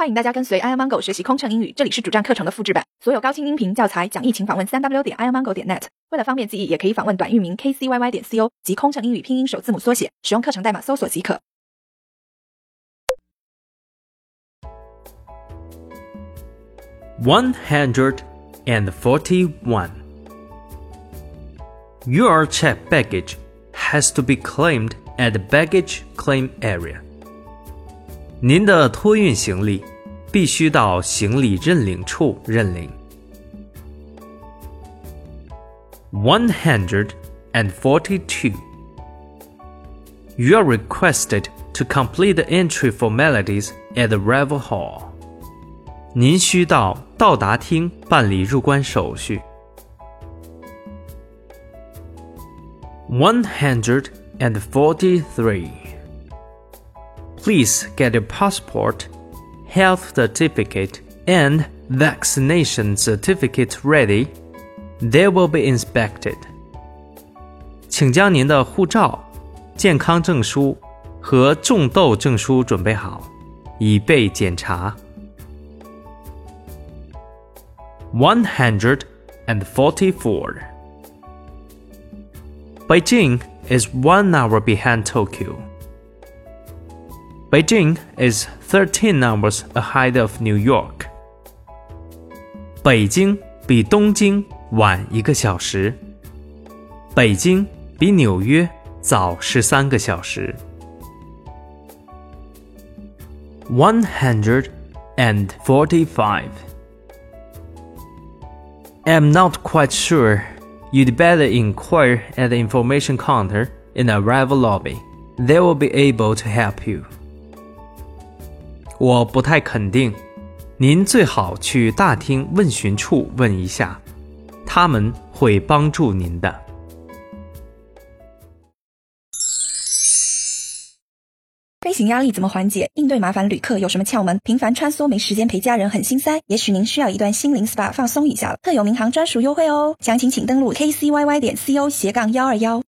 欢迎大家跟随 i amango 学习空乘英语，这里是主站课程的复制版，所有高清音频教材讲义，请访问三 w 点 i amango 点 net。为了方便记忆，也可以访问短域名 kcyy 点 co 及空乘英语拼音首字母缩写，使用课程代码搜索即可。One hundred and forty-one. Your check baggage has to be claimed at the baggage claim area. 您的托运行李必须到行李认领处认领。One hundred and forty-two. You are requested to complete the entry formalities at the arrival hall. 您需到到达厅办理入关手续。One hundred and forty-three. Please get your passport, health certificate, and vaccination certificate ready. They will be inspected. 请将您的护照、健康证书和种痘证书准备好，以备检查。144. Beijing is one hour behind Tokyo. Beijing is 13 hours ahead of New York. 北京比东京晚一个小时。北京比纽约早十三个小时。One hundred and forty-five. am not quite sure. You'd better inquire at the information counter in the arrival lobby. They will be able to help you. 我不太肯定，您最好去大厅问询处问一下，他们会帮助您的。飞行压力怎么缓解？应对麻烦旅客有什么窍门？频繁穿梭没时间陪家人很心塞，也许您需要一段心灵 SPA 放松一下了。特有民航专属优惠哦，详情请登录 kcyy 点 co 斜杠幺二幺。